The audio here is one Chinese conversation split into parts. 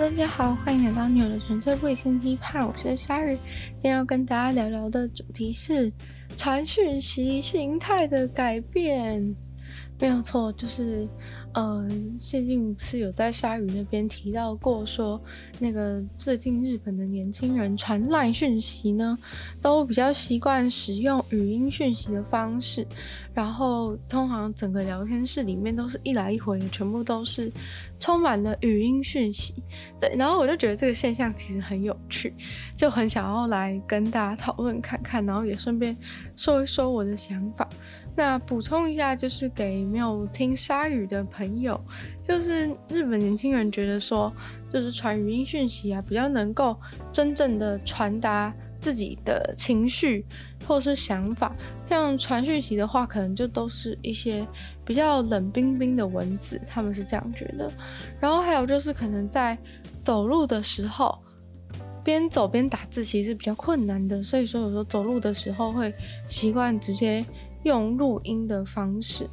大家好，欢迎来到女友的纯粹卫星批判，我是鲨鱼。今天要跟大家聊聊的主题是传讯息形态的改变，没有错，就是。嗯，最近是有在鲨鱼那边提到过说，那个最近日本的年轻人传 LINE 讯息呢，都比较习惯使用语音讯息的方式，然后通常整个聊天室里面都是一来一回，全部都是充满了语音讯息。对，然后我就觉得这个现象其实很有趣，就很想要来跟大家讨论看看，然后也顺便说一说我的想法。那补充一下，就是给没有听鲨语的朋友，就是日本年轻人觉得说，就是传语音讯息啊，比较能够真正的传达自己的情绪或是想法。像传讯息的话，可能就都是一些比较冷冰冰的文字，他们是这样觉得。然后还有就是可能在走路的时候，边走边打字，其实是比较困难的，所以说有时候走路的时候会习惯直接。用录音的方式，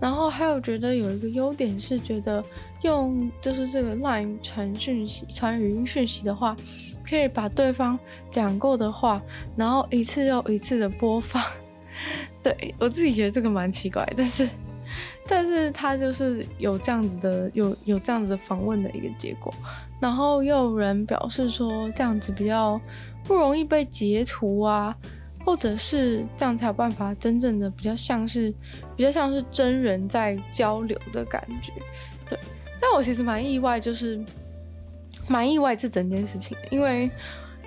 然后还有觉得有一个优点是，觉得用就是这个 LINE 传讯息、传语音讯息的话，可以把对方讲过的话，然后一次又一次的播放。对，我自己觉得这个蛮奇怪，但是，但是他就是有这样子的，有有这样子的访问的一个结果，然后又有人表示说这样子比较不容易被截图啊。或者是这样才有办法真正的比较像是比较像是真人在交流的感觉，对。但我其实蛮意外，就是蛮意外这整件事情，因为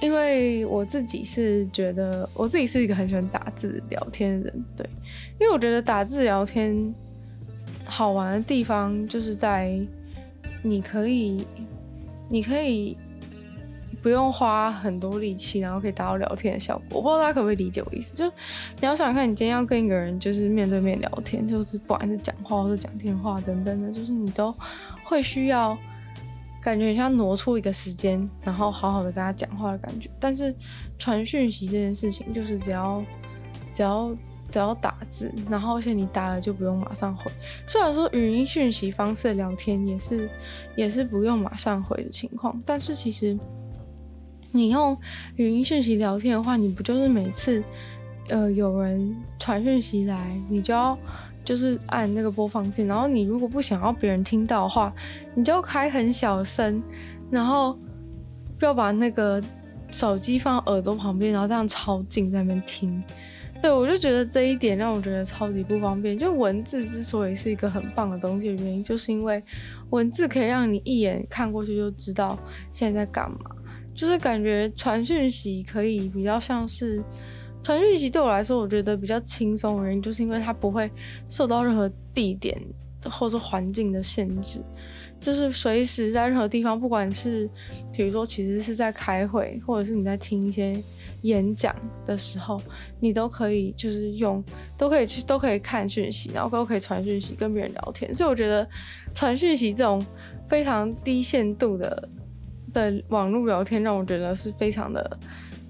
因为我自己是觉得我自己是一个很喜欢打字聊天的人，对。因为我觉得打字聊天好玩的地方就是在你可以你可以。不用花很多力气，然后可以达到聊天的效果。我不知道大家可不可以理解我意思，就你要想看，你今天要跟一个人就是面对面聊天，就是不管是讲话或者讲电话等等的，就是你都会需要感觉像挪出一个时间，然后好好的跟他讲话的感觉。但是传讯息这件事情，就是只要只要只要打字，然后而且你打了就不用马上回。虽然说语音讯息方式聊天也是也是不用马上回的情况，但是其实。你用语音讯息聊天的话，你不就是每次，呃，有人传讯息来，你就要就是按那个播放键，然后你如果不想要别人听到的话，你就开很小声，然后要把那个手机放耳朵旁边，然后这样超近在那边听。对，我就觉得这一点让我觉得超级不方便。就文字之所以是一个很棒的东西的原因，就是因为文字可以让你一眼看过去就知道现在在干嘛。就是感觉传讯息可以比较像是传讯息，对我来说，我觉得比较轻松的原因，就是因为它不会受到任何地点或者环境的限制，就是随时在任何地方，不管是比如说其实是在开会，或者是你在听一些演讲的时候，你都可以就是用，都可以去，都可以看讯息，然后都可以传讯息跟别人聊天。所以我觉得传讯息这种非常低限度的。的网络聊天让我觉得是非常的、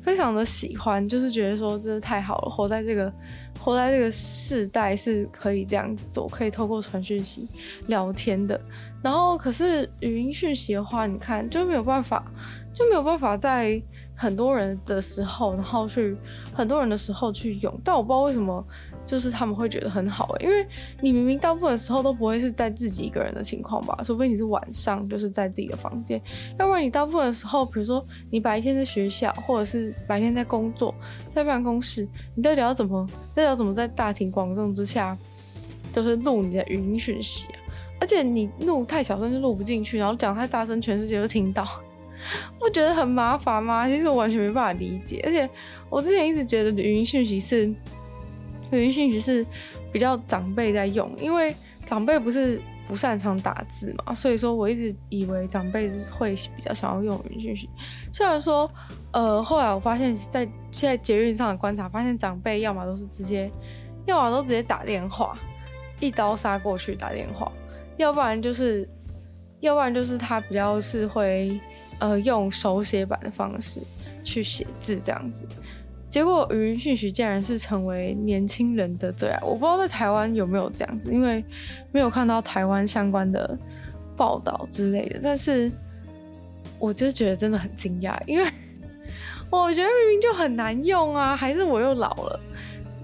非常的喜欢，就是觉得说真的太好了，活在这个、活在这个世代是可以这样子做，可以透过传讯息聊天的。然后可是语音讯息的话，你看就没有办法，就没有办法在很多人的时候，然后去很多人的时候去用。但我不知道为什么。就是他们会觉得很好，因为你明明大部分时候都不会是在自己一个人的情况吧，除非你是晚上就是在自己的房间，要不然你大部分时候，比如说你白天在学校，或者是白天在工作，在办公室，你到底要怎么，到底要怎么在大庭广众之下，就是录你的语音讯息？而且你录太小声就录不进去，然后讲太大声，全世界都听到，我觉得很麻烦吗？其实我完全没办法理解，而且我之前一直觉得语音讯息是。语音讯息是比较长辈在用，因为长辈不是不擅长打字嘛，所以说我一直以为长辈会比较想要用语音讯息。虽然说，呃，后来我发现，在现在捷运上的观察，发现长辈要么都是直接，要么都直接打电话，一刀杀过去打电话，要不然就是，要不然就是他比较是会，呃，用手写版的方式去写字这样子。结果语音讯息竟然是成为年轻人的最爱，我不知道在台湾有没有这样子，因为没有看到台湾相关的报道之类的。但是，我就觉得真的很惊讶，因为我觉得明明就很难用啊，还是我又老了？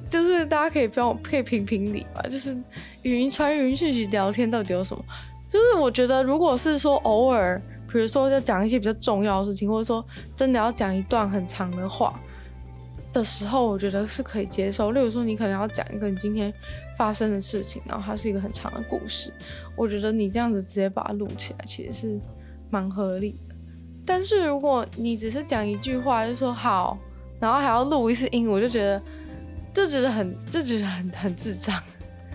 就是大家可以帮我可以评评理吧，就是语音传语音讯息聊天到底有什么？就是我觉得如果是说偶尔，比如说要讲一些比较重要的事情，或者说真的要讲一段很长的话。的时候，我觉得是可以接受。例如说，你可能要讲一个你今天发生的事情，然后它是一个很长的故事，我觉得你这样子直接把它录起来，其实是蛮合理的。但是如果你只是讲一句话，就说好，然后还要录一次音，我就觉得，就觉得很，就觉得很很智障。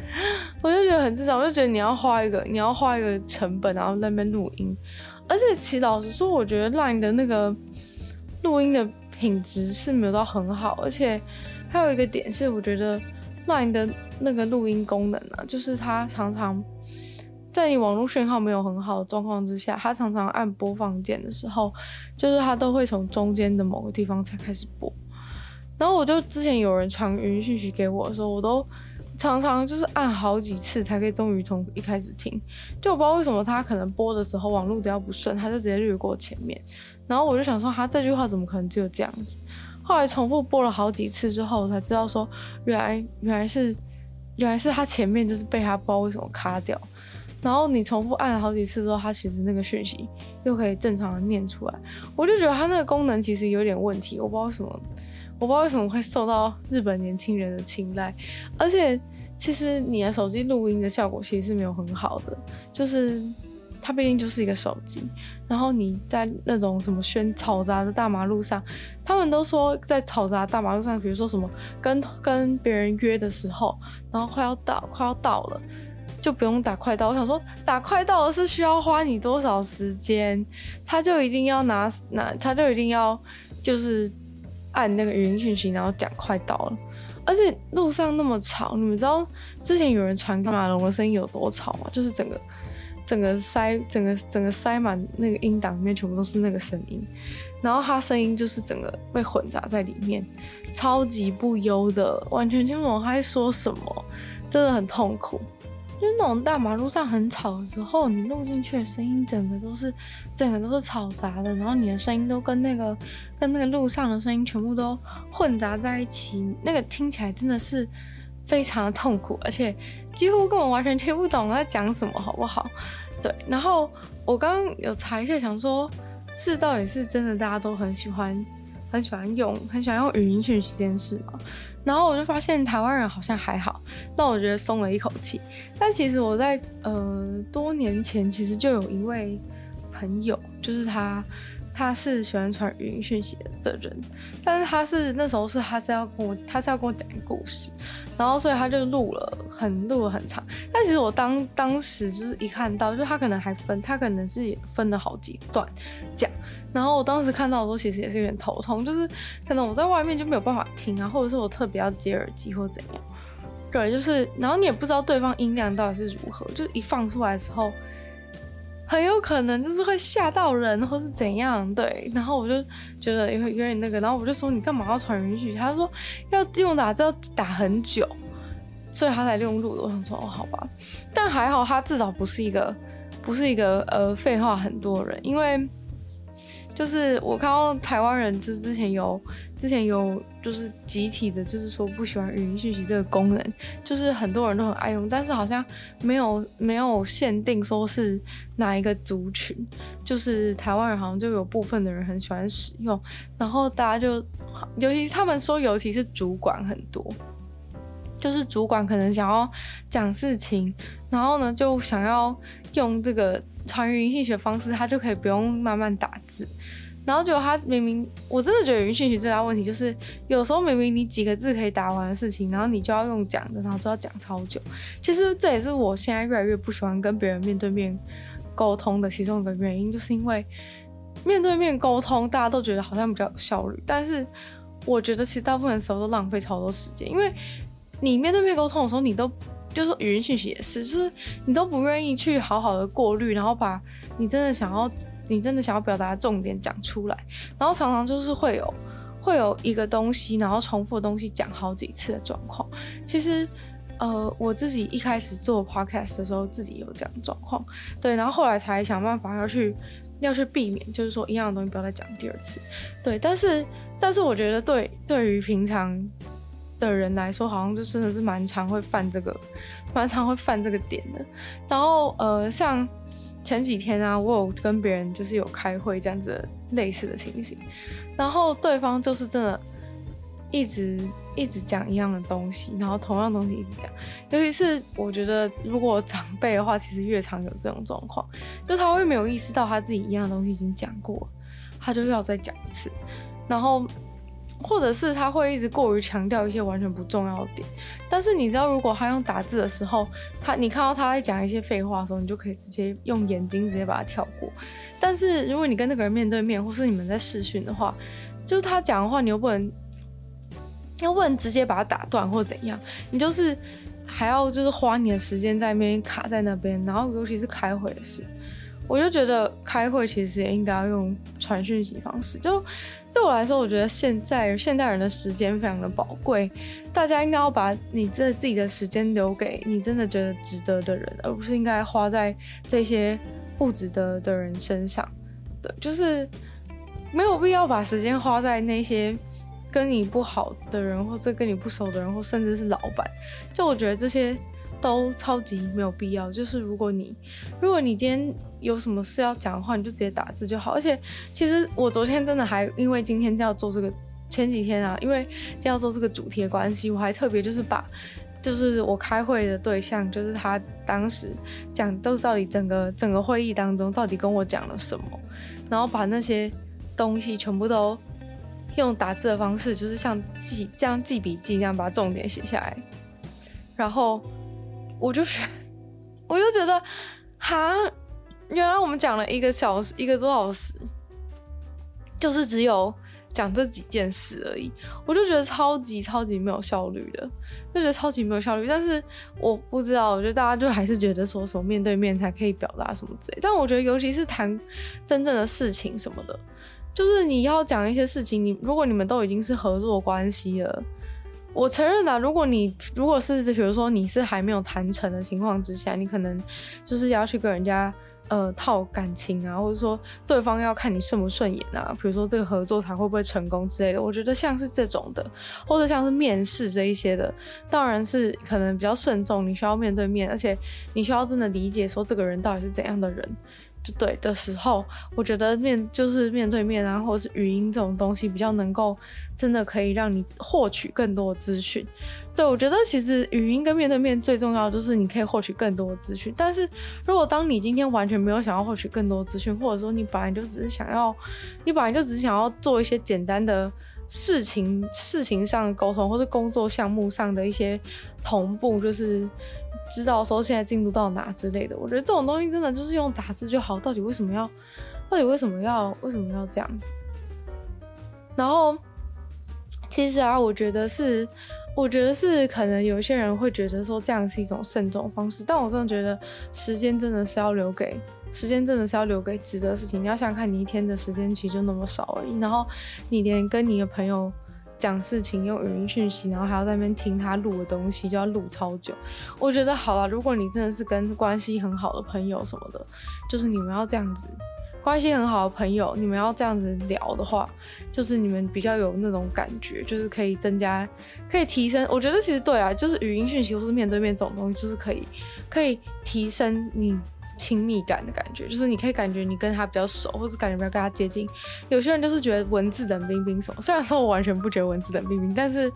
我就觉得很智障，我就觉得你要花一个，你要花一个成本，然后那边录音。而且其实老实说，我觉得 Line 的那个录音的。品质是没有到很好，而且还有一个点是，我觉得 Line 的那个录音功能啊，就是它常常在你网络讯号没有很好的状况之下，它常常按播放键的时候，就是它都会从中间的某个地方才开始播。然后我就之前有人传语音讯息给我的时候，我都常常就是按好几次才可以终于从一开始听，就我不知道为什么它可能播的时候网络只要不顺，它就直接略过前面。然后我就想说，他这句话怎么可能只有这样子？后来重复播了好几次之后，才知道说，原来原来是原来是他前面就是被他不知道为什么卡掉。然后你重复按了好几次之后，他其实那个讯息又可以正常的念出来。我就觉得他那个功能其实有点问题，我不知道为什么，我不知道为什么会受到日本年轻人的青睐。而且其实你的手机录音的效果其实是没有很好的，就是。它毕竟就是一个手机，然后你在那种什么喧吵杂的大马路上，他们都说在嘈杂大马路上，比如说什么跟跟别人约的时候，然后快要到快要到了，就不用打快到。我想说打快到是需要花你多少时间？他就一定要拿拿，他就一定要就是按那个语音讯息，然后讲快到了。而且路上那么吵，你们知道之前有人传马龙的声音有多吵吗？就是整个。整个塞，整个整个塞满那个音档里面全部都是那个声音，然后他声音就是整个被混杂在里面，超级不优的，完全听不懂他在说什么，真的很痛苦。就是那种大马路上很吵的时候，你录进去的声音整个都是，整个都是嘈杂的，然后你的声音都跟那个跟那个路上的声音全部都混杂在一起，那个听起来真的是。非常的痛苦，而且几乎根本完全听不懂他讲什么，好不好？对，然后我刚刚有查一下，想说是到底是真的大家都很喜欢，很喜欢用，很喜欢用语音讯息这件事嘛？然后我就发现台湾人好像还好，那我觉得松了一口气。但其实我在呃多年前其实就有一位朋友，就是他。他是喜欢传语音讯息的人，但是他是那时候是他是要跟我，他是要跟我讲一个故事，然后所以他就录了很录了很长。但其实我当当时就是一看到，就他可能还分，他可能是也分了好几段讲。然后我当时看到的时候，其实也是有点头痛，就是可能我在外面就没有办法听啊，或者是我特别要接耳机或怎样。对，就是然后你也不知道对方音量到底是如何，就一放出来的时候。很有可能就是会吓到人，或是怎样，对。然后我就觉得有有点那个，然后我就说，你干嘛要传允许？他说要用打字要打很久，所以他才用录的。我想说哦，好吧，但还好他至少不是一个不是一个呃废话很多人，因为。就是我看到台湾人，就是之前有之前有就是集体的，就是说不喜欢语音讯息这个功能，就是很多人都很爱用，但是好像没有没有限定说是哪一个族群，就是台湾人好像就有部分的人很喜欢使用，然后大家就尤其他们说，尤其是主管很多，就是主管可能想要讲事情，然后呢就想要用这个。传语音讯息的方式，他就可以不用慢慢打字，然后结果他明明，我真的觉得语音讯息最大问题就是，有时候明明你几个字可以打完的事情，然后你就要用讲的，然后就要讲超久。其实这也是我现在越来越不喜欢跟别人面对面沟通的其中一个原因，就是因为面对面沟通大家都觉得好像比较有效率，但是我觉得其实大部分时候都浪费超多时间，因为你面对面沟通的时候，你都。就是语音讯息也是，就是你都不愿意去好好的过滤，然后把你真的想要、你真的想要表达的重点讲出来，然后常常就是会有会有一个东西，然后重复的东西讲好几次的状况。其实呃，我自己一开始做 podcast 的时候，自己有这样的状况，对，然后后来才想办法要去要去避免，就是说一样的东西不要再讲第二次，对，但是但是我觉得对对于平常的人来说，好像就真的是蛮常会犯这个，蛮常会犯这个点的，然后呃，像前几天啊，我有跟别人就是有开会这样子类似的情形，然后对方就是真的。一直一直讲一样的东西，然后同样东西一直讲，尤其是我觉得如果长辈的话，其实越常有这种状况，就他会没有意识到他自己一样的东西已经讲过，他就要再讲一次，然后或者是他会一直过于强调一些完全不重要的点，但是你知道，如果他用打字的时候，他你看到他在讲一些废话的时候，你就可以直接用眼睛直接把它跳过，但是如果你跟那个人面对面，或是你们在视讯的话，就是他讲的话，你又不能。又不能直接把它打断或怎样，你就是还要就是花你的时间在那边卡在那边，然后尤其是开会的事，我就觉得开会其实也应该要用传讯息方式。就对我来说，我觉得现在现代人的时间非常的宝贵，大家应该要把你这自己的时间留给你真的觉得值得的人，而不是应该花在这些不值得的人身上。对，就是没有必要把时间花在那些。跟你不好的人，或者跟你不熟的人，或甚至是老板，就我觉得这些都超级没有必要。就是如果你，如果你今天有什么事要讲的话，你就直接打字就好。而且，其实我昨天真的还因为今天就要做这个，前几天啊，因为就要做这个主题的关系，我还特别就是把，就是我开会的对象，就是他当时讲都到底整个整个会议当中到底跟我讲了什么，然后把那些东西全部都。用打字的方式，就是像记这样记笔记那样把重点写下来，然后我就觉，我就觉得，哈，原来我们讲了一个小时，一个多小时，就是只有讲这几件事而已，我就觉得超级超级没有效率的，就觉得超级没有效率。但是我不知道，我觉得大家就还是觉得说什么面对面才可以表达什么之类，但我觉得尤其是谈真正的事情什么的。就是你要讲一些事情，你如果你们都已经是合作关系了，我承认啊，如果你如果是比如说你是还没有谈成的情况之下，你可能就是要去跟人家呃套感情啊，或者说对方要看你顺不顺眼啊，比如说这个合作才会不会成功之类的。我觉得像是这种的，或者像是面试这一些的，当然是可能比较慎重，你需要面对面，而且你需要真的理解说这个人到底是怎样的人。对的时候，我觉得面就是面对面啊，或是语音这种东西比较能够真的可以让你获取更多的资讯。对，我觉得其实语音跟面对面最重要的就是你可以获取更多的资讯。但是如果当你今天完全没有想要获取更多资讯，或者说你本来就只是想要，你本来就只是想要做一些简单的事情、事情上的沟通，或是工作项目上的一些同步，就是。知道说现在进度到哪之类的，我觉得这种东西真的就是用打字就好。到底为什么要？到底为什么要？为什么要这样子？然后，其实啊，我觉得是，我觉得是可能有一些人会觉得说这样是一种慎重方式，但我真的觉得时间真的是要留给时间，真的是要留给值得的事情。你要想想看，你一天的时间其实就那么少而已，然后你连跟你的朋友。讲事情用语音讯息，然后还要在那边听他录的东西，就要录超久。我觉得好了，如果你真的是跟关系很好的朋友什么的，就是你们要这样子，关系很好的朋友，你们要这样子聊的话，就是你们比较有那种感觉，就是可以增加，可以提升。我觉得其实对啊，就是语音讯息或是面对面这种东西，就是可以，可以提升你。亲密感的感觉，就是你可以感觉你跟他比较熟，或者感觉比较跟他接近。有些人就是觉得文字冷冰冰什么，虽然说我完全不觉得文字冷冰冰，但是，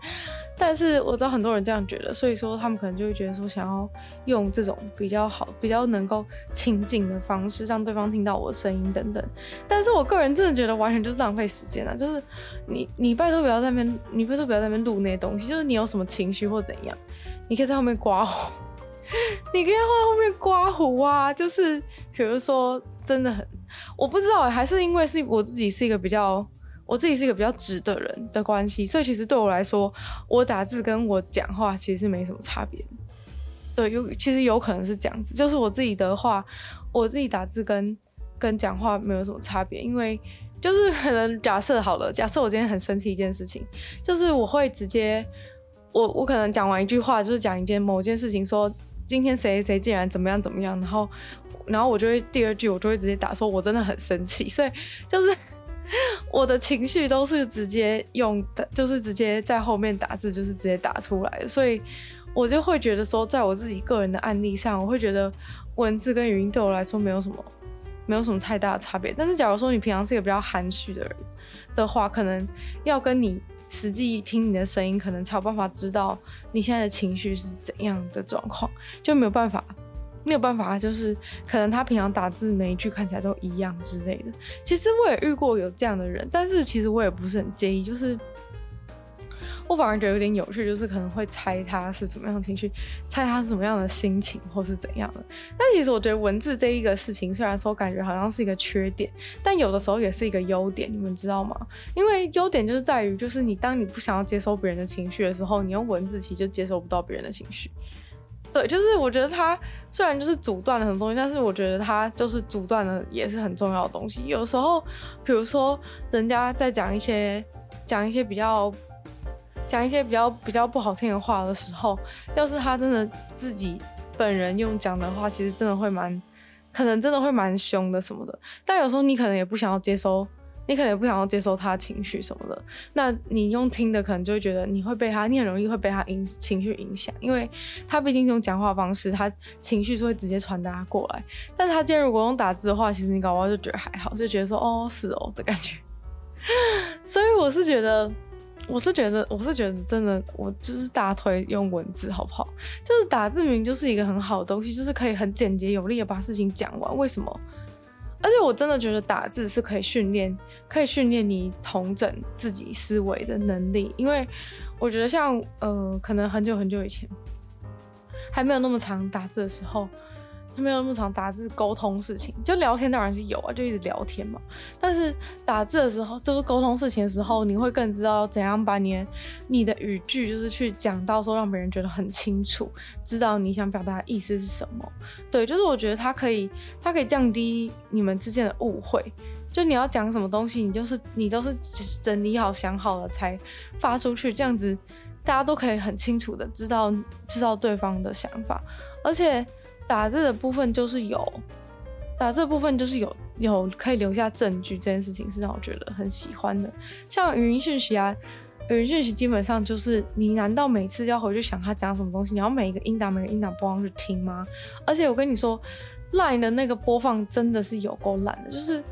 但是我知道很多人这样觉得，所以说他们可能就会觉得说想要用这种比较好、比较能够亲近的方式，让对方听到我的声音等等。但是我个人真的觉得完全就是浪费时间啊！就是你你拜托不要在那边，你拜托不要在那边录那些东西，就是你有什么情绪或怎样，你可以在后面刮胡。你可以在后面刮胡啊，就是比如说真的很，我不知道，还是因为是我自己是一个比较，我自己是一个比较直的人的关系，所以其实对我来说，我打字跟我讲话其实是没什么差别。对，有其实有可能是这样子，就是我自己的话，我自己打字跟跟讲话没有什么差别，因为就是可能假设好了，假设我今天很生气一件事情，就是我会直接。我我可能讲完一句话，就是讲一件某件事情，说今天谁谁竟然怎么样怎么样，然后然后我就会第二句我就会直接打说我真的很生气，所以 就是我的情绪都是直接用，就是直接在后面打字，就是直接打出来，所以我就会觉得说，在我自己个人的案例上，我会觉得文字跟语音对我来说没有什么没有什么太大的差别。但是假如说你平常是一个比较含蓄的人的话，可能要跟你。实际听你的声音，可能才有办法知道你现在的情绪是怎样的状况，就没有办法，没有办法，就是可能他平常打字每一句看起来都一样之类的。其实我也遇过有这样的人，但是其实我也不是很介意，就是。我反而觉得有点有趣，就是可能会猜他是怎么样的情绪，猜他是什么样的心情，或是怎样的。但其实我觉得文字这一个事情，虽然说感觉好像是一个缺点，但有的时候也是一个优点，你们知道吗？因为优点就是在于，就是你当你不想要接收别人的情绪的时候，你用文字其实就接收不到别人的情绪。对，就是我觉得它虽然就是阻断了很多东西，但是我觉得它就是阻断了也是很重要的东西。有时候，比如说人家在讲一些讲一些比较。讲一些比较比较不好听的话的时候，要是他真的自己本人用讲的话，其实真的会蛮，可能真的会蛮凶的什么的。但有时候你可能也不想要接收，你可能也不想要接收他情绪什么的。那你用听的，可能就会觉得你会被他，你很容易会被他影情绪影响，因为他毕竟用讲话方式，他情绪是会直接传达过来。但他今天如果用打字的话，其实你搞不好就觉得还好，就觉得说哦是哦的感觉。所以我是觉得。我是觉得，我是觉得真的，我就是大推用文字，好不好？就是打字明就是一个很好的东西，就是可以很简洁有力的把事情讲完。为什么？而且我真的觉得打字是可以训练，可以训练你统整自己思维的能力。因为我觉得像呃，可能很久很久以前还没有那么长打字的时候。没有那么常打字沟通事情，就聊天当然是有啊，就一直聊天嘛。但是打字的时候，就是沟通事情的时候，你会更知道怎样把你你的语句，就是去讲到说让别人觉得很清楚，知道你想表达的意思是什么。对，就是我觉得它可以，它可以降低你们之间的误会。就你要讲什么东西，你就是你都是整理好想好了才发出去，这样子大家都可以很清楚的知道知道对方的想法，而且。打字的部分就是有，打字的部分就是有有可以留下证据，这件事情是让我觉得很喜欢的。像语音讯息啊，语音讯息基本上就是你难道每次要回去想他讲什么东西，你要每一个音档每个音档播放去听吗？而且我跟你说，Line 的那个播放真的是有够烂的，就是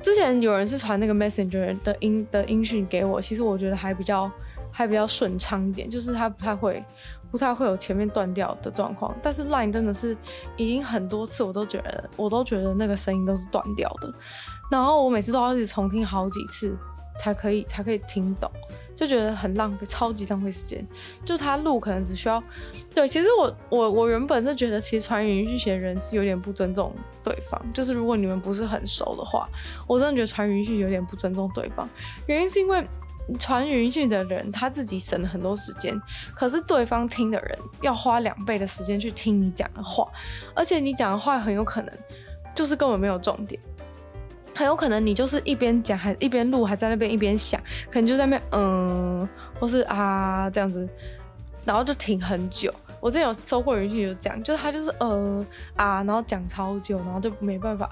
之前有人是传那个 Messenger 的音的音讯给我，其实我觉得还比较还比较顺畅一点，就是它不太会。不太会有前面断掉的状况，但是 Line 真的是已经很多次，我都觉得我都觉得那个声音都是断掉的，然后我每次都要一直重听好几次才可以才可以听懂，就觉得很浪费，超级浪费时间。就他录可能只需要，对，其实我我我原本是觉得，其实传语音讯息的人是有点不尊重对方，就是如果你们不是很熟的话，我真的觉得传语音讯有点不尊重对方，原因是因为。传语音讯的人，他自己省了很多时间，可是对方听的人要花两倍的时间去听你讲的话，而且你讲的话很有可能就是根本没有重点，很有可能你就是一边讲还一边录，还在那边一边想，可能就在那边嗯，或是啊这样子，然后就停很久。我之前有收过语音讯就这样，就是他就是呃啊，然后讲超久，然后就没办法。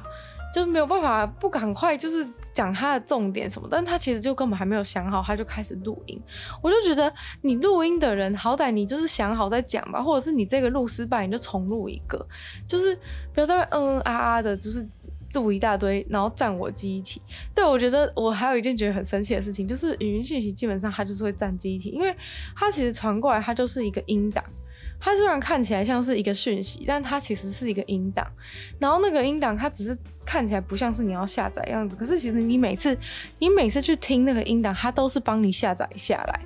就是没有办法不赶快就是讲他的重点什么，但他其实就根本还没有想好，他就开始录音。我就觉得你录音的人，好歹你就是想好再讲吧，或者是你这个录失败，你就重录一个，就是不要在那嗯嗯啊啊的，就是录一大堆，然后占我记忆体。对，我觉得我还有一件觉得很生气的事情，就是语音信息基本上它就是会占记忆体，因为它其实传过来它就是一个音档。它虽然看起来像是一个讯息，但它其实是一个音档。然后那个音档，它只是看起来不像是你要下载样子，可是其实你每次你每次去听那个音档，它都是帮你下载下来。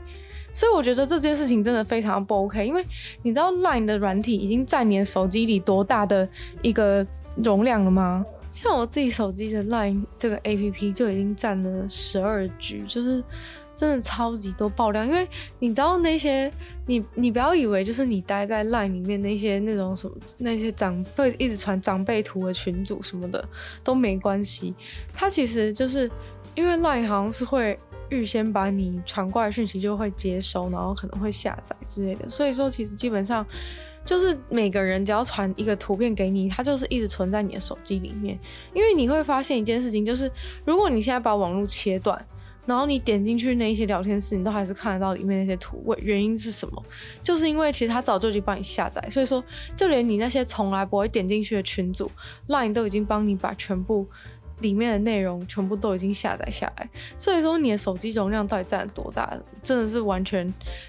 所以我觉得这件事情真的非常不 OK，因为你知道 Line 的软体已经占你的手机里多大的一个容量了吗？像我自己手机的 Line 这个 APP 就已经占了十二 G，就是。真的超级多爆料，因为你知道那些你你不要以为就是你待在 LINE 里面那些那种什么那些长辈一直传长辈图的群组什么的都没关系，它其实就是因为 LINE 好像是会预先把你传过来讯息就会接收，然后可能会下载之类的。所以说，其实基本上就是每个人只要传一个图片给你，它就是一直存在你的手机里面。因为你会发现一件事情，就是如果你现在把网络切断。然后你点进去那一些聊天室，你都还是看得到里面那些图。为原因是什么？就是因为其实他早就已经帮你下载，所以说就连你那些从来不会点进去的群组，LINE 都已经帮你把全部。里面的内容全部都已经下载下来，所以说你的手机容量到底占多大？真的是完全，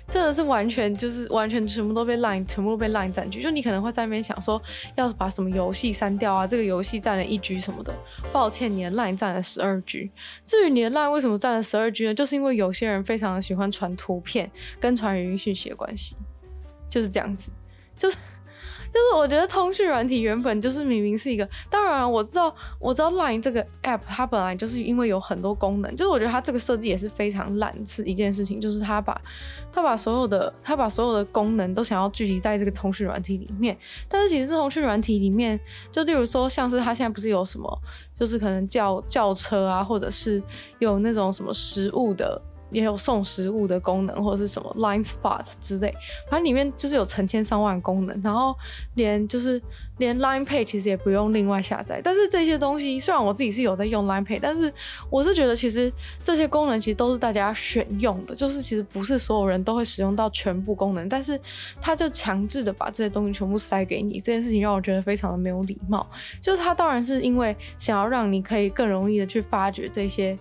真的是完全就是完全全部都被 Line 全部都被 Line 占据。就你可能会在那边想说，要把什么游戏删掉啊？这个游戏占了一 G 什么的。抱歉，你的 Line 占了十二 G。至于你的 Line 为什么占了十二 G 呢？就是因为有些人非常的喜欢传图片跟传语音讯息的关系，就是这样子，就是。就是我觉得通讯软体原本就是明明是一个，当然我知道我知道 Line 这个 app 它本来就是因为有很多功能，就是我觉得它这个设计也是非常烂，是一件事情，就是它把它把所有的它把所有的功能都想要聚集在这个通讯软体里面，但是其实通讯软体里面，就例如说像是它现在不是有什么，就是可能叫叫车啊，或者是有那种什么食物的。也有送食物的功能，或者是什么 Line Spot 之类，反正里面就是有成千上万功能，然后连就是连 Line Pay 其实也不用另外下载。但是这些东西虽然我自己是有在用 Line Pay，但是我是觉得其实这些功能其实都是大家选用的，就是其实不是所有人都会使用到全部功能，但是他就强制的把这些东西全部塞给你，这件事情让我觉得非常的没有礼貌。就是他当然是因为想要让你可以更容易的去发掘这些。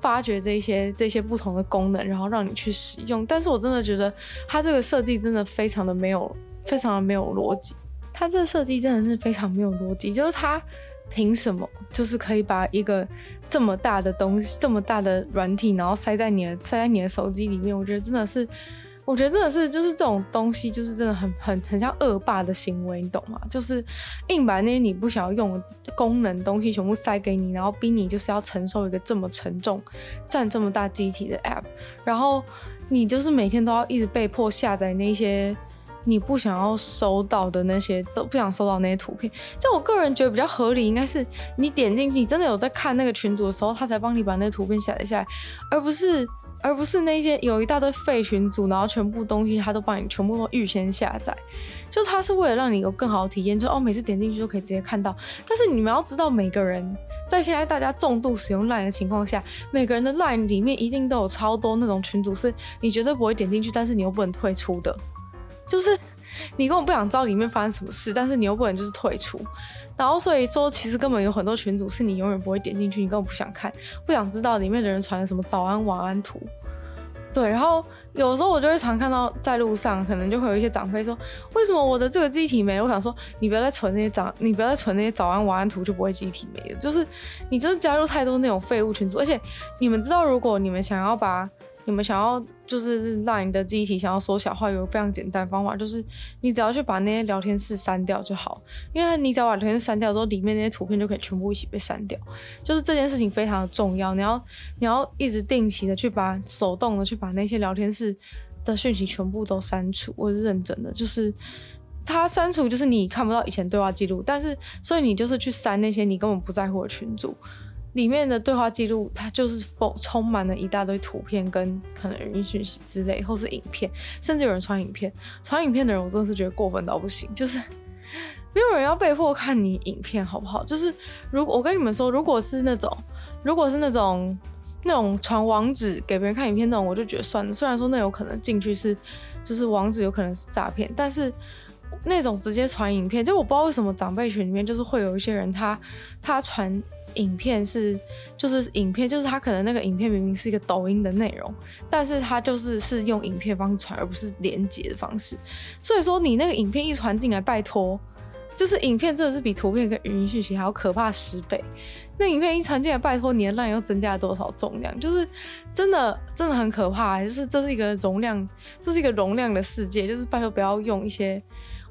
发掘这些这些不同的功能，然后让你去使用。但是我真的觉得它这个设计真的非常的没有，非常的没有逻辑。它这个设计真的是非常没有逻辑，就是它凭什么就是可以把一个这么大的东西，这么大的软体，然后塞在你的塞在你的手机里面？我觉得真的是。我觉得真的是，就是这种东西，就是真的很很很像恶霸的行为，你懂吗？就是硬把那些你不想要用的功能东西全部塞给你，然后逼你就是要承受一个这么沉重、占这么大机体的 app，然后你就是每天都要一直被迫下载那些你不想要收到的那些，都不想收到那些图片。就我个人觉得比较合理，应该是你点进去，你真的有在看那个群组的时候，他才帮你把那个图片下载下来，而不是。而不是那些有一大堆废群组，然后全部东西他都帮你全部都预先下载，就他是为了让你有更好的体验，就哦每次点进去都可以直接看到。但是你们要知道，每个人在现在大家重度使用 LINE 的情况下，每个人的 LINE 里面一定都有超多那种群组，是你绝对不会点进去，但是你又不能退出的，就是你根本不想知道里面发生什么事，但是你又不能就是退出。然后所以说，其实根本有很多群组是你永远不会点进去，你根本不想看，不想知道里面的人传的什么早安晚安图。对，然后有时候我就会常看到在路上，可能就会有一些长辈说，为什么我的这个机体没了？我想说，你不要再存那些长，你不要再存那些早安晚安图，就不会机体没了。就是你就是加入太多那种废物群组，而且你们知道，如果你们想要把你们想要就是让你的记忆体想要缩小的话，有个非常简单方法，就是你只要去把那些聊天室删掉就好。因为你只要把聊天室删掉之后，里面那些图片就可以全部一起被删掉。就是这件事情非常的重要，你要你要一直定期的去把手动的去把那些聊天室的讯息全部都删除。我是认真的，就是它删除就是你看不到以前对话记录，但是所以你就是去删那些你根本不在乎的群组。里面的对话记录，它就是充充满了一大堆图片跟可能语音讯息之类，或是影片，甚至有人传影片。传影片的人，我真的是觉得过分到不行。就是没有人要被迫看你影片，好不好？就是如果我跟你们说，如果是那种，如果是那种那种传网址给别人看影片那种，我就觉得算了。虽然说那有可能进去是，就是网址有可能是诈骗，但是那种直接传影片，就我不知道为什么长辈群里面就是会有一些人，他他传。影片是，就是影片，就是他可能那个影片明明是一个抖音的内容，但是他就是是用影片方式传，而不是连接的方式。所以说你那个影片一传进来，拜托，就是影片真的是比图片跟语音讯息还要可怕十倍。那影片一传进来，拜托你的 LINE 又增加了多少重量？就是真的真的很可怕，就是这是一个容量，这是一个容量的世界，就是拜托不要用一些，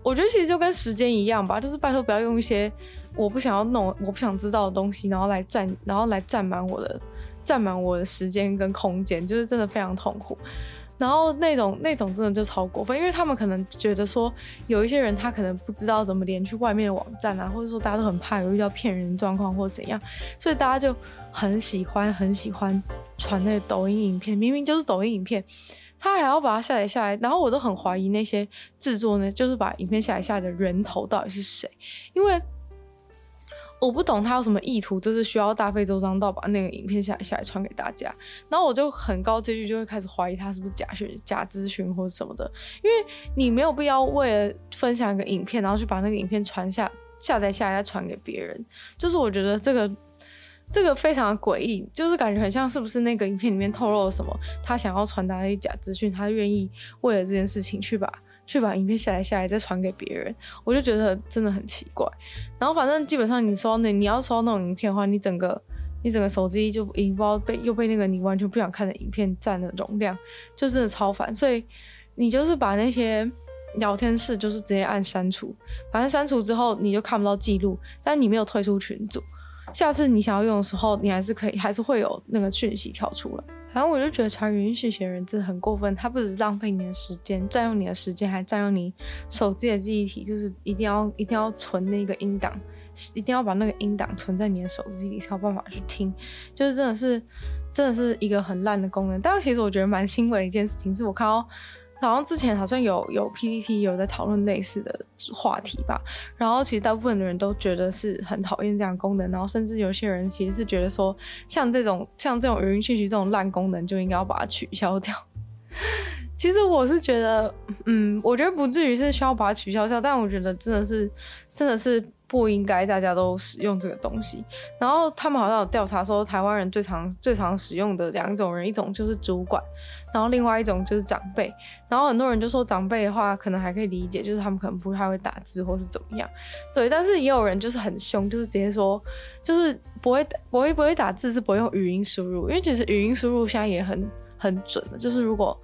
我觉得其实就跟时间一样吧，就是拜托不要用一些。我不想要弄，我不想知道的东西，然后来占，然后来占满我的，占满我的时间跟空间，就是真的非常痛苦。然后那种那种真的就超过分，因为他们可能觉得说有一些人他可能不知道怎么连去外面的网站啊，或者说大家都很怕有遇到骗人状况或怎样，所以大家就很喜欢很喜欢传那个抖音影片，明明就是抖音影片，他还要把它下载下来，然后我都很怀疑那些制作呢，就是把影片下载下来的人头到底是谁，因为。我不懂他有什么意图，就是需要大费周章到把那个影片下下来传给大家，然后我就很高几率就会开始怀疑他是不是假讯、假资讯或者什么的，因为你没有必要为了分享一个影片，然后去把那个影片传下下载下来再传给别人，就是我觉得这个这个非常的诡异，就是感觉很像是不是那个影片里面透露了什么，他想要传达的一假资讯，他愿意为了这件事情去把。去把影片下来下来再传给别人，我就觉得真的很奇怪。然后反正基本上你收那，你要收那种影片的话，你整个你整个手机就已经不知道被又被那个你完全不想看的影片占了容量，就真的超烦。所以你就是把那些聊天室就是直接按删除，反正删除之后你就看不到记录，但你没有退出群组，下次你想要用的时候，你还是可以，还是会有那个讯息跳出来。反正我就觉得传允许写人字很过分，他不只是浪费你的时间，占用你的时间，还占用你手机的记忆体，就是一定要一定要存那个音档，一定要把那个音档存在你的手机里才有办法去听，就是真的是真的是一个很烂的功能。但其实我觉得蛮欣慰的一件事情，是我看到。好像之前好像有有 PPT 有在讨论类似的话题吧，然后其实大部分的人都觉得是很讨厌这样功能，然后甚至有些人其实是觉得说，像这种像这种语音信息这种烂功能就应该要把它取消掉。其实我是觉得，嗯，我觉得不至于是需要把它取消掉，但我觉得真的是真的是。不应该大家都使用这个东西。然后他们好像有调查说，台湾人最常最常使用的两种人，一种就是主管，然后另外一种就是长辈。然后很多人就说长辈的话可能还可以理解，就是他们可能不太会打字或是怎么样。对，但是也有人就是很凶，就是直接说，就是不会不会不会打字是不会用语音输入，因为其实语音输入现在也很很准的，就是如果。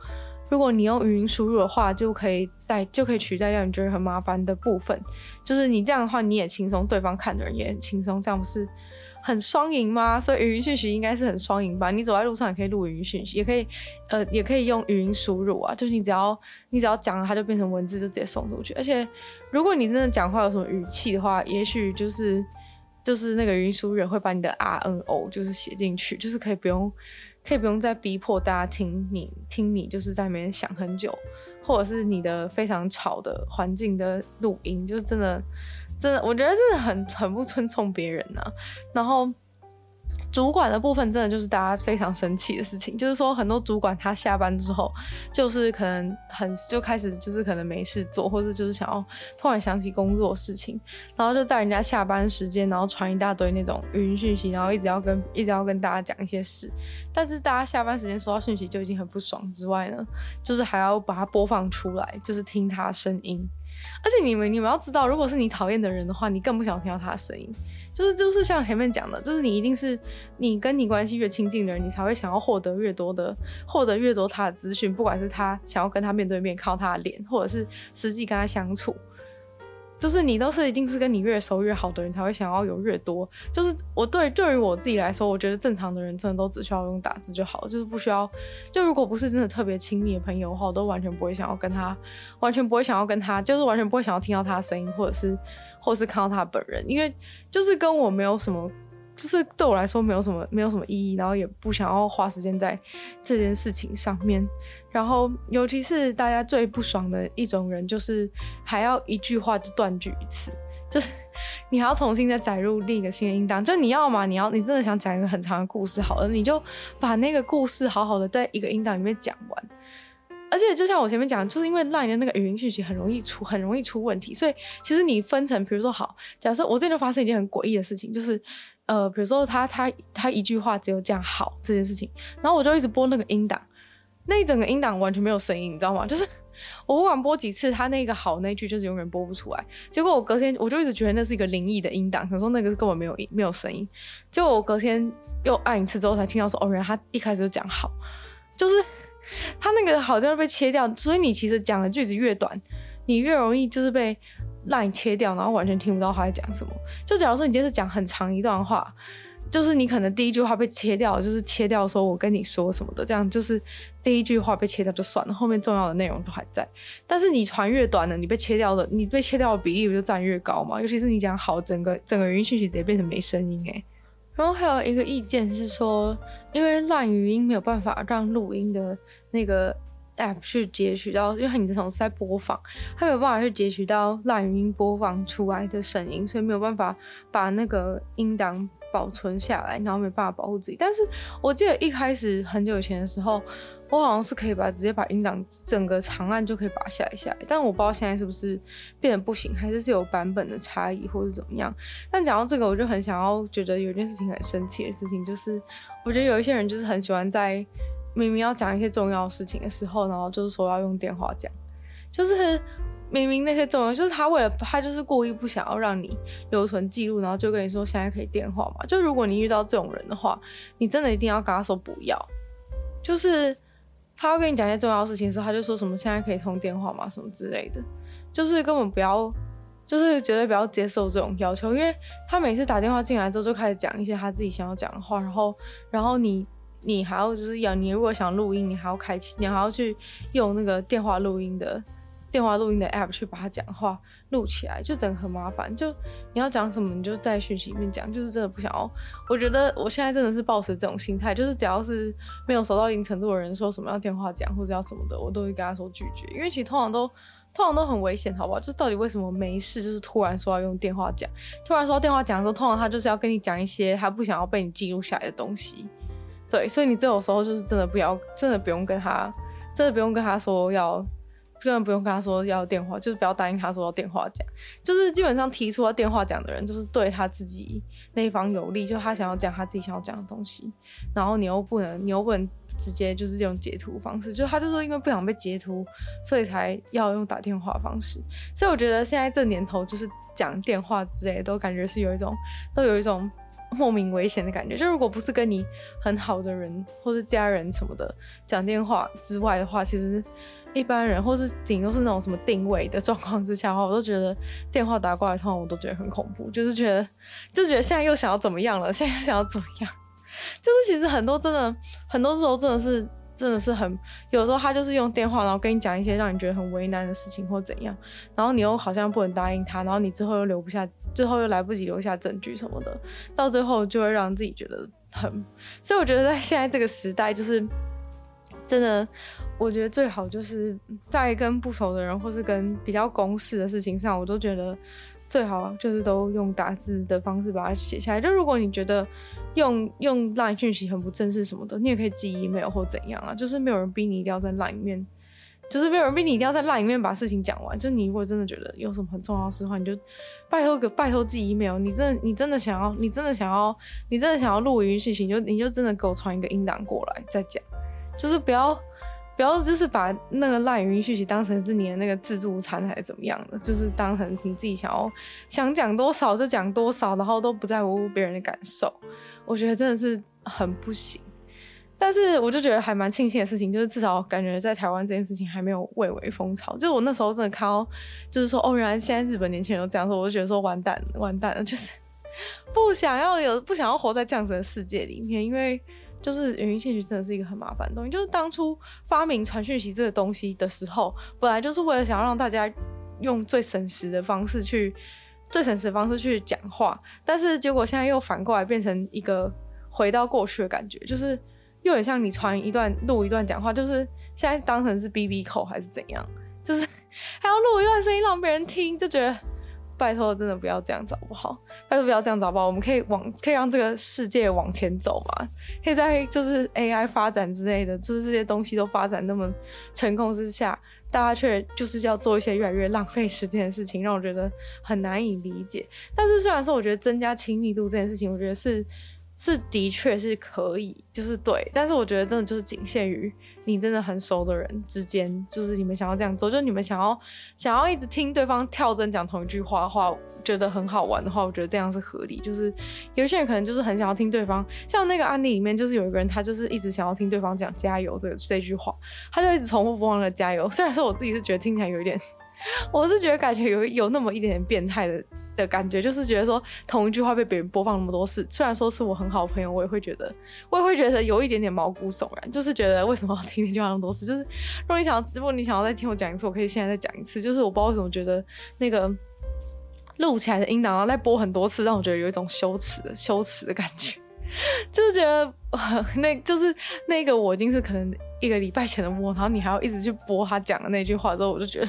如果你用语音输入的话，就可以代就可以取代掉你觉得很麻烦的部分。就是你这样的话，你也轻松，对方看的人也很轻松，这样不是很双赢吗？所以语音讯息应该是很双赢吧？你走在路上也可以录语音讯息，也可以呃也可以用语音输入啊。就是你只要你只要讲了，它就变成文字，就直接送出去。而且如果你真的讲话有什么语气的话，也许就是就是那个语音输入会把你的 R N O 就是写进去，就是可以不用。可以不用再逼迫大家听你听你，就是在那边想很久，或者是你的非常吵的环境的录音，就真的，真的，我觉得真的很很不尊重别人呐、然后。主管的部分真的就是大家非常生气的事情，就是说很多主管他下班之后，就是可能很就开始就是可能没事做，或者就是想要突然想起工作事情，然后就在人家下班时间，然后传一大堆那种语音讯息，然后一直要跟一直要跟大家讲一些事，但是大家下班时间收到讯息就已经很不爽之外呢，就是还要把它播放出来，就是听他声音。而且你们你们要知道，如果是你讨厌的人的话，你更不想听到他的声音。就是就是像前面讲的，就是你一定是你跟你关系越亲近的人，你才会想要获得越多的获得越多他的资讯，不管是他想要跟他面对面靠他的脸，或者是实际跟他相处。就是你都是一定是跟你越熟越好的人才会想要有越多。就是我对对于我自己来说，我觉得正常的人真的都只需要用打字就好，就是不需要。就如果不是真的特别亲密的朋友的话，我都完全不会想要跟他，完全不会想要跟他，就是完全不会想要听到他的声音，或者是或是看到他本人，因为就是跟我没有什么。就是对我来说没有什么没有什么意义，然后也不想要花时间在这件事情上面。然后尤其是大家最不爽的一种人，就是还要一句话就断句一次，就是 你还要重新再载入另一个新的音档。就你要嘛，你要你真的想讲一个很长的故事，好了，你就把那个故事好好的在一个音档里面讲完。而且就像我前面讲，就是因为 LINE 的那个语音讯息很容易出很容易出问题，所以其实你分成，比如说好，假设我这边就发生一件很诡异的事情，就是。呃，比如说他他他一句话只有这样好这件事情，然后我就一直播那个音档，那一整个音档完全没有声音，你知道吗？就是我不管播几次，他那个好那句就是永远播不出来。结果我隔天我就一直觉得那是一个灵异的音档，可是说那个是根本没有没有声音。结果我隔天又按一次之后才听到说，哦，原来他一开始就讲好，就是他那个好像被切掉，所以你其实讲的句子越短，你越容易就是被。让你切掉，然后完全听不到他在讲什么。就假如说你今天是讲很长一段话，就是你可能第一句话被切掉，就是切掉说我跟你说什么的，这样就是第一句话被切掉就算了，后面重要的内容都还在。但是你传越短的，你被切掉的，你被切掉的比例不就占越高嘛？尤其是你讲好，整个整个语音讯息直接变成没声音诶。然后还有一个意见是说，因为烂语音没有办法让录音的那个 app 去截取到，因为你这种是在播放，它没有办法去截取到烂语音播放出来的声音，所以没有办法把那个音档。保存下来，然后没办法保护自己。但是我记得一开始很久以前的时候，我好像是可以把直接把音档整个长按就可以拔下来下来。但我不知道现在是不是变得不行，还是是有版本的差异，或者怎么样。但讲到这个，我就很想要觉得有一件事情很生气的事情，就是我觉得有一些人就是很喜欢在明明要讲一些重要事情的时候，然后就是说要用电话讲，就是。明明那些重要，就是他为了他就是故意不想要让你留存记录，然后就跟你说现在可以电话嘛。就如果你遇到这种人的话，你真的一定要跟他说不要。就是他要跟你讲一些重要事情的时候，他就说什么现在可以通电话嘛，什么之类的。就是根本不要，就是绝对不要接受这种要求，因为他每次打电话进来之后就开始讲一些他自己想要讲的话，然后然后你你还要就是要你如果想录音，你还要开启，你还要去用那个电话录音的。电话录音的 app 去把它讲话录起来，就整个很麻烦。就你要讲什么，你就在讯息里面讲，就是真的不想要。我觉得我现在真的是抱持这种心态，就是只要是没有熟到一定程度的人说什么要电话讲或者要什么的，我都会跟他说拒绝。因为其实通常都通常都很危险，好不好？就到底为什么没事，就是突然说要用电话讲，突然说电话讲的时候，通常他就是要跟你讲一些他不想要被你记录下来的东西。对，所以你这种时候就是真的不要，真的不用跟他，真的不用跟他说要。根本不用跟他说要电话，就是不要答应他说要电话讲，就是基本上提出要电话讲的人，就是对他自己那一方有利，就他想要讲他自己想要讲的东西，然后你又不能，你又不能直接就是用截图方式，就他就说因为不想被截图，所以才要用打电话方式。所以我觉得现在这年头，就是讲电话之类，都感觉是有一种，都有一种莫名危险的感觉。就如果不是跟你很好的人或是家人什么的讲电话之外的话，其实。一般人，或是顶多是那种什么定位的状况之下的话，我都觉得电话打过来，通常我都觉得很恐怖，就是觉得，就觉得现在又想要怎么样了，现在又想要怎么样，就是其实很多真的，很多时候真的是，真的是很，有时候他就是用电话，然后跟你讲一些让你觉得很为难的事情或怎样，然后你又好像不能答应他，然后你之后又留不下，最后又来不及留下证据什么的，到最后就会让自己觉得很，所以我觉得在现在这个时代，就是真的。我觉得最好就是在跟不熟的人，或是跟比较公事的事情上，我都觉得最好就是都用打字的方式把它写下来。就如果你觉得用用 LINE 讯息很不正式什么的，你也可以寄 email 或怎样啊。就是没有人逼你一定要在 LINE 里面，就是没有人逼你一定要在 LINE 里面把事情讲完。就你如果真的觉得有什么很重要的事的话，你就拜托个拜托寄 email。你真的你真的想要你真的想要你真的想要录语音讯息，你就你就真的给我传一个音档过来再讲，就是不要。不要就是把那个 LINE 语音讯息当成是你的那个自助餐还是怎么样的，就是当成你自己想要想讲多少就讲多少，然后都不在乎别人的感受。我觉得真的是很不行。但是我就觉得还蛮庆幸的事情，就是至少感觉在台湾这件事情还没有蔚为风潮。就是我那时候真的看到，就是说哦，原来现在日本年轻人都这样说，我就觉得说完蛋了，完蛋了，就是不想要有不想要活在这样子的世界里面，因为。就是语音信息真的是一个很麻烦的东西。就是当初发明传讯息这个东西的时候，本来就是为了想要让大家用最省时的方式去最省时的方式去讲话，但是结果现在又反过来变成一个回到过去的感觉，就是又很像你传一段录一段讲话，就是现在当成是 BB 口还是怎样，就是还要录一段声音让别人听，就觉得。拜托，真的不要这样子好不好？拜托不要这样子好不好？我们可以往，可以让这个世界往前走嘛？可以在就是 AI 发展之类的，就是这些东西都发展那么成功之下，大家却就是要做一些越来越浪费时间的事情，让我觉得很难以理解。但是虽然说，我觉得增加亲密度这件事情，我觉得是。是的确是可以，就是对，但是我觉得真的就是仅限于你真的很熟的人之间，就是你们想要这样做，就是你们想要想要一直听对方跳针讲同一句话的话，觉得很好玩的话，我觉得这样是合理。就是有些人可能就是很想要听对方，像那个案例里面，就是有一个人他就是一直想要听对方讲加油这个这句话，他就一直重复不忘了加油。虽然说我自己是觉得听起来有一点我是觉得感觉有有那么一点点变态的的感觉，就是觉得说同一句话被别人播放那么多次，虽然说是我很好的朋友，我也会觉得，我也会觉得有一点点毛骨悚然，就是觉得为什么要听那句话那么多次？就是如果你想要，如果你想要再听我讲一次，我可以现在再讲一次。就是我不知道为什么觉得那个录起来的音档，然后再播很多次，让我觉得有一种羞耻的羞耻的感觉。就是觉得，那就是那个我已经是可能一个礼拜前的我，然后你还要一直去播他讲的那句话之后，我就觉得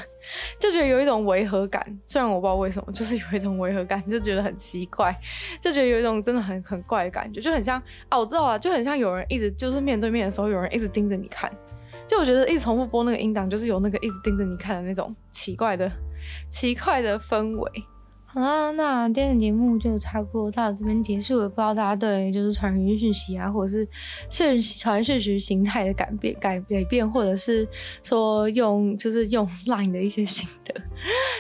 就觉得有一种违和感。虽然我不知道为什么，就是有一种违和感，就觉得很奇怪，就觉得有一种真的很很怪的感觉，就很像啊，我知道了，就很像有人一直就是面对面的时候，有人一直盯着你看。就我觉得一直重复播那个音档，就是有那个一直盯着你看的那种奇怪的奇怪的氛围。好啦，那今天的节目就差不多到这边结束了。不知道大家对就是传语音讯息啊，或者是讯传讯息形态的改变、改改变，或者是说用就是用 Line 的一些心得，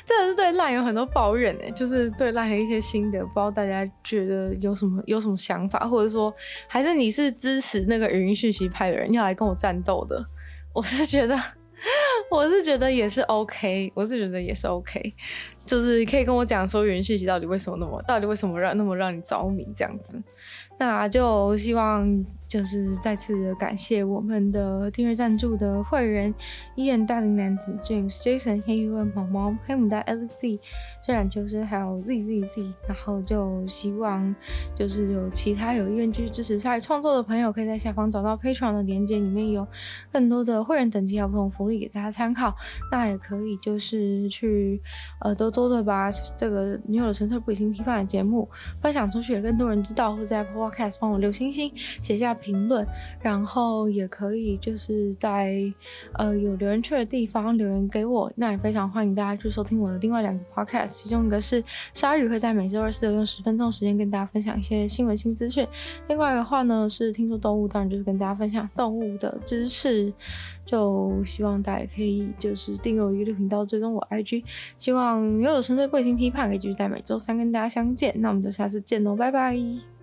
真的是对 Line 有很多抱怨呢。就是对 Line 的一些心得，不知道大家觉得有什么有什么想法，或者说还是你是支持那个语音讯息派的人要来跟我战斗的？我是觉得。我是觉得也是 OK，我是觉得也是 OK，就是可以跟我讲说原信息到底为什么那么，到底为什么让那么让你着迷这样子，那就希望。就是再次感谢我们的订阅赞助的会员伊恩大龄男子 James Jason 黑羽问毛毛黑牡丹 LZ 虽然就是还有 Z Z Z，然后就希望就是有其他有意愿继续支持鲨鱼创作的朋友，可以在下方找到 Patreon 的链接，里面有更多的会员等级还有不同福利给大家参考。那也可以就是去呃多多的把这个女友的纯粹不理性批判的节目分享出去，给更多人知道，或在 Podcast 帮我留星星，写下。评论，然后也可以就是在呃有留言区的地方留言给我，那也非常欢迎大家去收听我的另外两个 podcast，其中一个是鲨鱼会在每周二、四用十分钟时间跟大家分享一些新闻新资讯，另外的话呢是听说动物，当然就是跟大家分享动物的知识，就希望大家可以就是订阅我的频道，追踪我 IG，希望拥有纯粹不理性批判可以继续在每周三跟大家相见，那我们就下次见喽，拜拜。